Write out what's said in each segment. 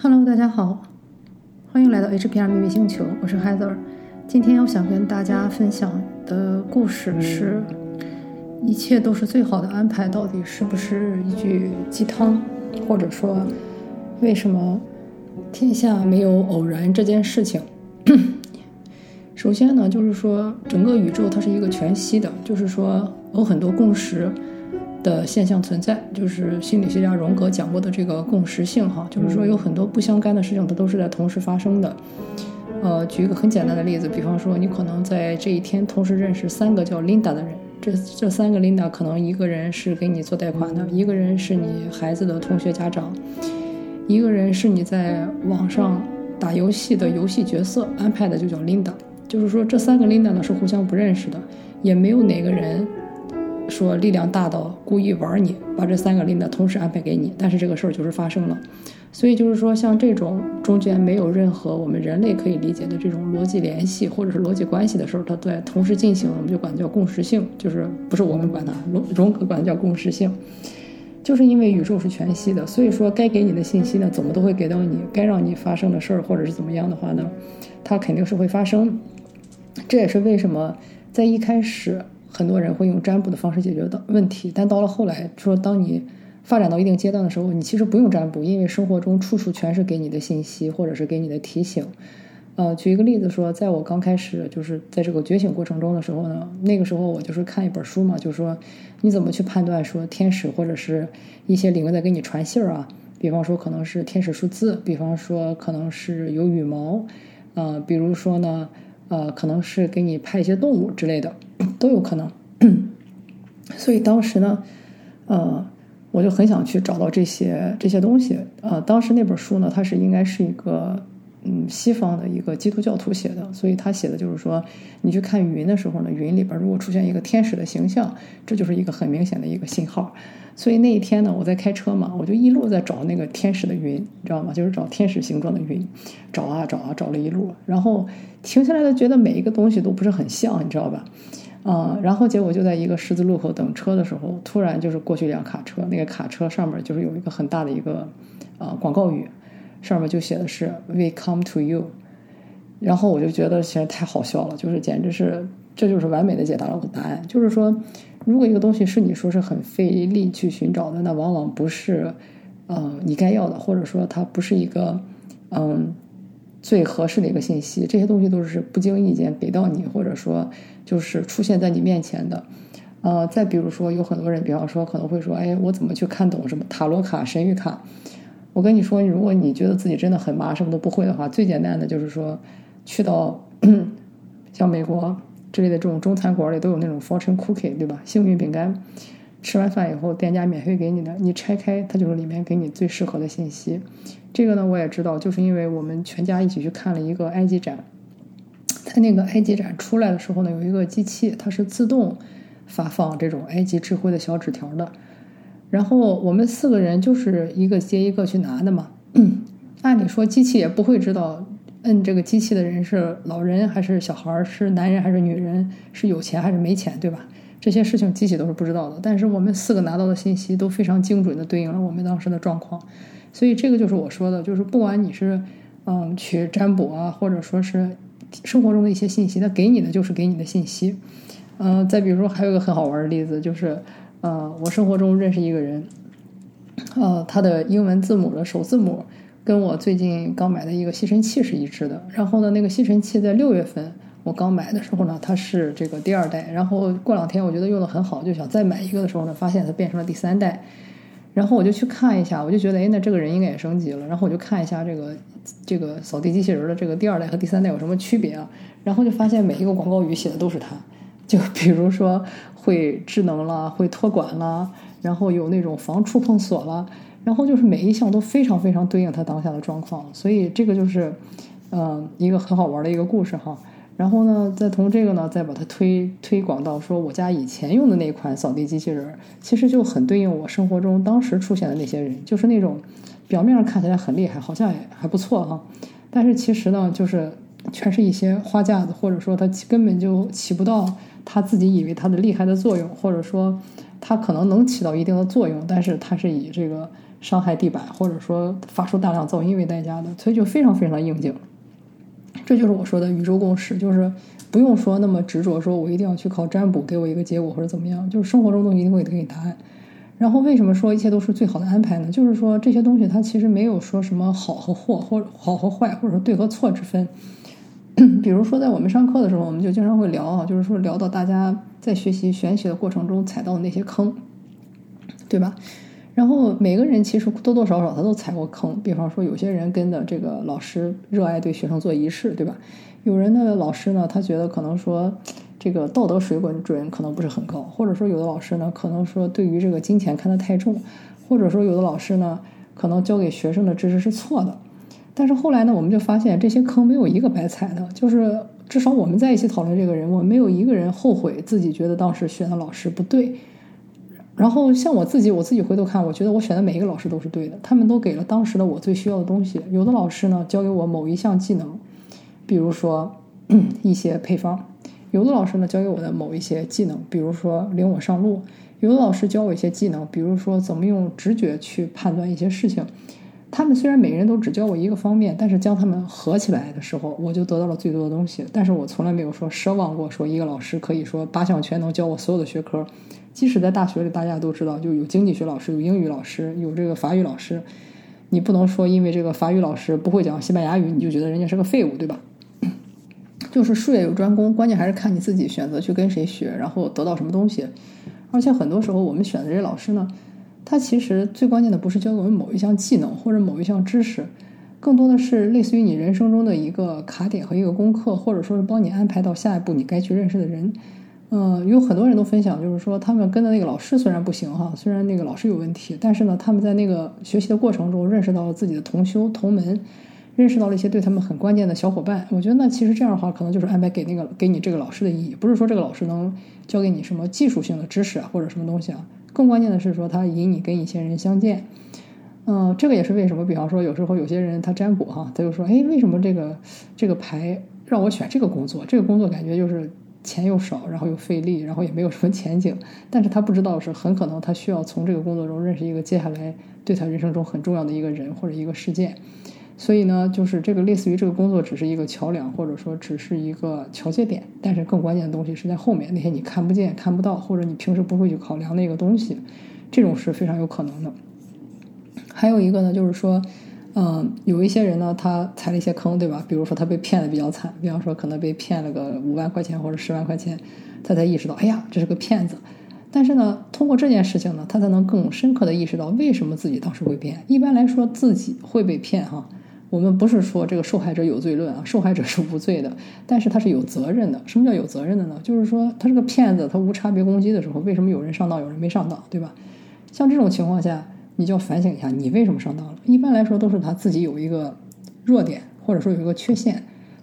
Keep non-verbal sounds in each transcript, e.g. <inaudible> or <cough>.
Hello，大家好，欢迎来到 HPR 秘密星球，我是 Heather。今天我想跟大家分享的故事是：一切都是最好的安排，到底是不是一句鸡汤？或者说，为什么天下没有偶然这件事情？<clears throat> 首先呢，就是说整个宇宙它是一个全息的，就是说有很多共识。的现象存在，就是心理学家荣格讲过的这个共识性哈，就是说有很多不相干的事情，它都是在同时发生的。呃，举一个很简单的例子，比方说你可能在这一天同时认识三个叫 Linda 的人，这这三个 Linda 可能一个人是给你做贷款的，一个人是你孩子的同学家长，一个人是你在网上打游戏的游戏角色安排的，就叫 Linda。就是说这三个 Linda 呢是互相不认识的，也没有哪个人。说力量大到故意玩你，把这三个琳达同时安排给你，但是这个事儿就是发生了。所以就是说，像这种中间没有任何我们人类可以理解的这种逻辑联系或者是逻辑关系的时候，它在同时进行，我们就管它叫共识性，就是不是我们管它，荣荣格管它叫共识性。就是因为宇宙是全息的，所以说该给你的信息呢，怎么都会给到你；该让你发生的事儿或者是怎么样的话呢，它肯定是会发生。这也是为什么在一开始。很多人会用占卜的方式解决的问题，但到了后来，说当你发展到一定阶段的时候，你其实不用占卜，因为生活中处处全是给你的信息，或者是给你的提醒。呃，举一个例子说，在我刚开始就是在这个觉醒过程中的时候呢，那个时候我就是看一本书嘛，就是说你怎么去判断说天使或者是一些灵在给你传信儿啊？比方说可能是天使数字，比方说可能是有羽毛，呃，比如说呢。呃，可能是给你派一些动物之类的，都有可能。<clears throat> 所以当时呢，呃，我就很想去找到这些这些东西。呃，当时那本书呢，它是应该是一个。嗯，西方的一个基督教徒写的，所以他写的就是说，你去看云的时候呢，云里边如果出现一个天使的形象，这就是一个很明显的一个信号。所以那一天呢，我在开车嘛，我就一路在找那个天使的云，你知道吗？就是找天使形状的云，找啊找啊找了一路，然后停下来的觉得每一个东西都不是很像，你知道吧？啊，然后结果就在一个十字路口等车的时候，突然就是过去一辆卡车，那个卡车上面就是有一个很大的一个啊广告语。上面就写的是 "We come to you"，然后我就觉得其实太好笑了，就是简直是这就是完美的解答了我的答案。就是说，如果一个东西是你说是很费力去寻找的，那往往不是呃你该要的，或者说它不是一个嗯最合适的一个信息。这些东西都是不经意间给到你，或者说就是出现在你面前的。呃，再比如说，有很多人，比方说可能会说，哎，我怎么去看懂什么塔罗卡、神谕卡？我跟你说，如果你觉得自己真的很麻，什么都不会的话，最简单的就是说，去到 <clears throat> 像美国之类的这种中餐馆里，都有那种 fortune cookie，对吧？幸运饼干，吃完饭以后，店家免费给你的，你拆开，它就是里面给你最适合的信息。这个呢，我也知道，就是因为我们全家一起去看了一个埃及展，在那个埃及展出来的时候呢，有一个机器，它是自动发放这种埃及智慧的小纸条的。然后我们四个人就是一个接一个去拿的嘛。<clears throat> 按理说机器也不会知道摁这个机器的人是老人还是小孩，是男人还是女人，是有钱还是没钱，对吧？这些事情机器都是不知道的。但是我们四个拿到的信息都非常精准的对应了我们当时的状况。所以这个就是我说的，就是不管你是嗯去占卜啊，或者说是生活中的一些信息，它给你的就是给你的信息。嗯，再比如说还有一个很好玩的例子就是。呃，我生活中认识一个人，呃，他的英文字母的首字母跟我最近刚买的一个吸尘器是一致的。然后呢，那个吸尘器在六月份我刚买的时候呢，它是这个第二代。然后过两天我觉得用的很好，就想再买一个的时候呢，发现它变成了第三代。然后我就去看一下，我就觉得，哎，那这个人应该也升级了。然后我就看一下这个这个扫地机器人的这个第二代和第三代有什么区别啊？然后就发现每一个广告语写的都是它。就比如说会智能了，会托管了，然后有那种防触碰锁了，然后就是每一项都非常非常对应他当下的状况，所以这个就是嗯一个很好玩的一个故事哈。然后呢，再从这个呢，再把它推推广到说我家以前用的那款扫地机器人，其实就很对应我生活中当时出现的那些人，就是那种表面上看起来很厉害，好像也还不错哈，但是其实呢，就是全是一些花架子，或者说它根本就起不到。他自己以为他的厉害的作用，或者说他可能能起到一定的作用，但是他是以这个伤害地板，或者说发出大量噪音为代价的，所以就非常非常的应景。这就是我说的宇宙共识，就是不用说那么执着，说我一定要去靠占卜给我一个结果或者怎么样，就是生活中都一定会给你答案。然后为什么说一切都是最好的安排呢？就是说这些东西它其实没有说什么好和坏，或者好和坏，或者说对和错之分。<clears throat> 比如说在我们上课的时候，我们就经常会聊啊，就是说聊到大家在学习玄学的过程中踩到的那些坑，对吧？然后每个人其实多多少少他都踩过坑，比方说有些人跟着这个老师热爱对学生做仪式，对吧？有人的老师呢，他觉得可能说这个道德水准可能不是很高，或者说有的老师呢，可能说对于这个金钱看得太重，或者说有的老师呢，可能教给学生的知识是错的。但是后来呢，我们就发现这些坑没有一个白踩的，就是至少我们在一起讨论这个人，我没有一个人后悔自己觉得当时选的老师不对。然后像我自己，我自己回头看，我觉得我选的每一个老师都是对的，他们都给了当时的我最需要的东西。有的老师呢，教给我某一项技能，比如说 <clears throat> 一些配方；有的老师呢，教给我的某一些技能，比如说领我上路；有的老师教我一些技能，比如说怎么用直觉去判断一些事情。他们虽然每个人都只教我一个方面，但是将他们合起来的时候，我就得到了最多的东西。但是我从来没有说奢望过，说一个老师可以说八项全能教我所有的学科。即使在大学里，大家都知道，就有经济学老师，有英语老师，有这个法语老师。你不能说因为这个法语老师不会讲西班牙语，你就觉得人家是个废物，对吧？就是术业有专攻，关键还是看你自己选择去跟谁学，然后得到什么东西。而且很多时候，我们选的这些老师呢，他其实最关键的不是教给我们某一项技能或者某一项知识，更多的是类似于你人生中的一个卡点和一个功课，或者说是帮你安排到下一步你该去认识的人。嗯，有很多人都分享，就是说他们跟的那个老师虽然不行哈，虽然那个老师有问题，但是呢，他们在那个学习的过程中认识到了自己的同修同门，认识到了一些对他们很关键的小伙伴。我觉得那其实这样的话，可能就是安排给那个给你这个老师的意义，不是说这个老师能教给你什么技术性的知识啊，或者什么东西啊，更关键的是说他引你跟一些人相见。嗯，这个也是为什么，比方说有时候有些人他占卜哈，他就说，哎，为什么这个这个牌让我选这个工作？这个工作感觉就是。钱又少，然后又费力，然后也没有什么前景。但是他不知道是很可能他需要从这个工作中认识一个接下来对他人生中很重要的一个人或者一个事件。所以呢，就是这个类似于这个工作只是一个桥梁，或者说只是一个桥接点。但是更关键的东西是在后面那些你看不见、看不到，或者你平时不会去考量的一个东西，这种是非常有可能的。还有一个呢，就是说。嗯，有一些人呢，他踩了一些坑，对吧？比如说他被骗的比较惨，比方说可能被骗了个五万块钱或者十万块钱，他才意识到，哎呀，这是个骗子。但是呢，通过这件事情呢，他才能更深刻的意识到为什么自己当时会骗。一般来说，自己会被骗哈，我们不是说这个受害者有罪论啊，受害者是无罪的，但是他是有责任的。什么叫有责任的呢？就是说他是个骗子，他无差别攻击的时候，为什么有人上当，有人没上当，对吧？像这种情况下。你就要反省一下，你为什么上当了？一般来说，都是他自己有一个弱点，或者说有一个缺陷，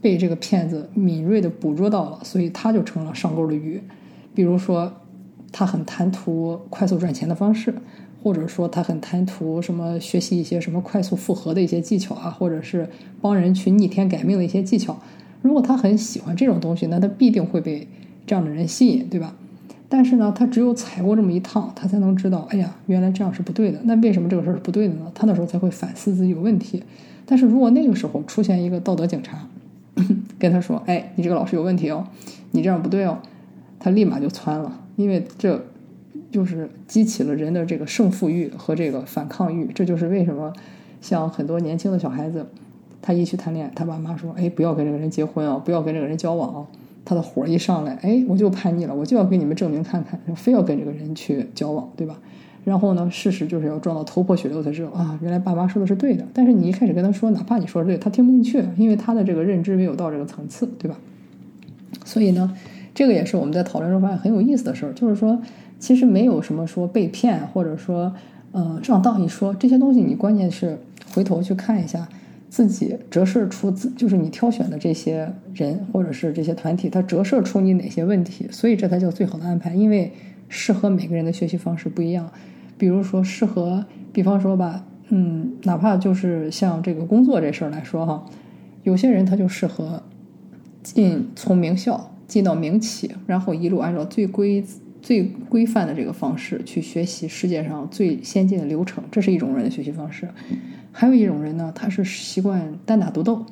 被这个骗子敏锐的捕捉到了，所以他就成了上钩的鱼。比如说，他很贪图快速赚钱的方式，或者说他很贪图什么学习一些什么快速复合的一些技巧啊，或者是帮人去逆天改命的一些技巧。如果他很喜欢这种东西，那他必定会被这样的人吸引，对吧？但是呢，他只有踩过这么一趟，他才能知道，哎呀，原来这样是不对的。那为什么这个事儿是不对的呢？他那时候才会反思自己有问题。但是如果那个时候出现一个道德警察，<coughs> 跟他说，哎，你这个老师有问题哦，你这样不对哦，他立马就窜了，因为这就是激起了人的这个胜负欲和这个反抗欲。这就是为什么像很多年轻的小孩子，他一去谈恋爱，他爸妈说，哎，不要跟这个人结婚啊，不要跟这个人交往啊。他的火一上来，哎，我就叛逆了，我就要给你们证明看看，非要跟这个人去交往，对吧？然后呢，事实就是要撞到头破血流才知道啊，原来爸妈说的是对的。但是你一开始跟他说，哪怕你说的对，他听不进去，因为他的这个认知没有到这个层次，对吧？所以呢，这个也是我们在讨论中发现很有意思的事儿，就是说，其实没有什么说被骗，或者说，呃，上当一说这些东西，你关键是回头去看一下。自己折射出自就是你挑选的这些人或者是这些团体，它折射出你哪些问题，所以这才叫最好的安排。因为适合每个人的学习方式不一样，比如说适合，比方说吧，嗯，哪怕就是像这个工作这事儿来说哈，有些人他就适合进从名校进到民企，然后一路按照最规最规范的这个方式去学习世界上最先进的流程，这是一种人的学习方式。还有一种人呢，他是习惯单打独斗，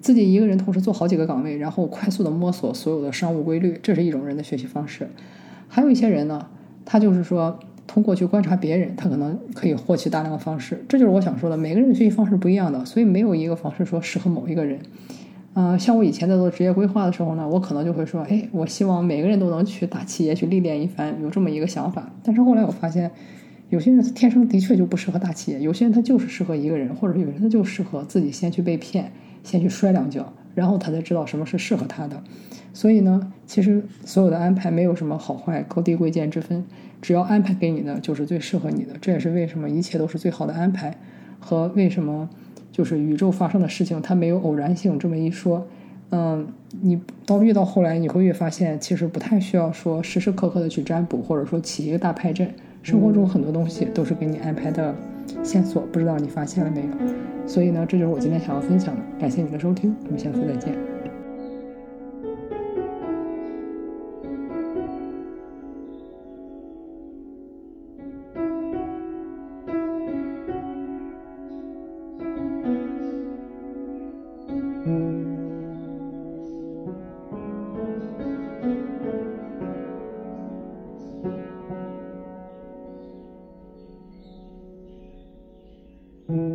自己一个人同时做好几个岗位，然后快速的摸索所有的商务规律，这是一种人的学习方式。还有一些人呢，他就是说通过去观察别人，他可能可以获取大量的方式。这就是我想说的，每个人的学习方式不一样的，所以没有一个方式说适合某一个人。嗯，像我以前在做职业规划的时候呢，我可能就会说，哎，我希望每个人都能去大企业去历练一番，有这么一个想法。但是后来我发现，有些人天生的确就不适合大企业，有些人他就是适合一个人，或者有些人他就适合自己先去被骗，先去摔两跤，然后他才知道什么是适合他的。所以呢，其实所有的安排没有什么好坏、高低贵贱之分，只要安排给你的就是最适合你的。这也是为什么一切都是最好的安排，和为什么。就是宇宙发生的事情，它没有偶然性这么一说。嗯，你到越到后来，你会越发现，其实不太需要说时时刻刻的去占卜，或者说起一个大派阵。生活中很多东西都是给你安排的线索，不知道你发现了没有？所以呢，这就是我今天想要分享的。感谢你的收听，我们下次再见。Mm-hmm.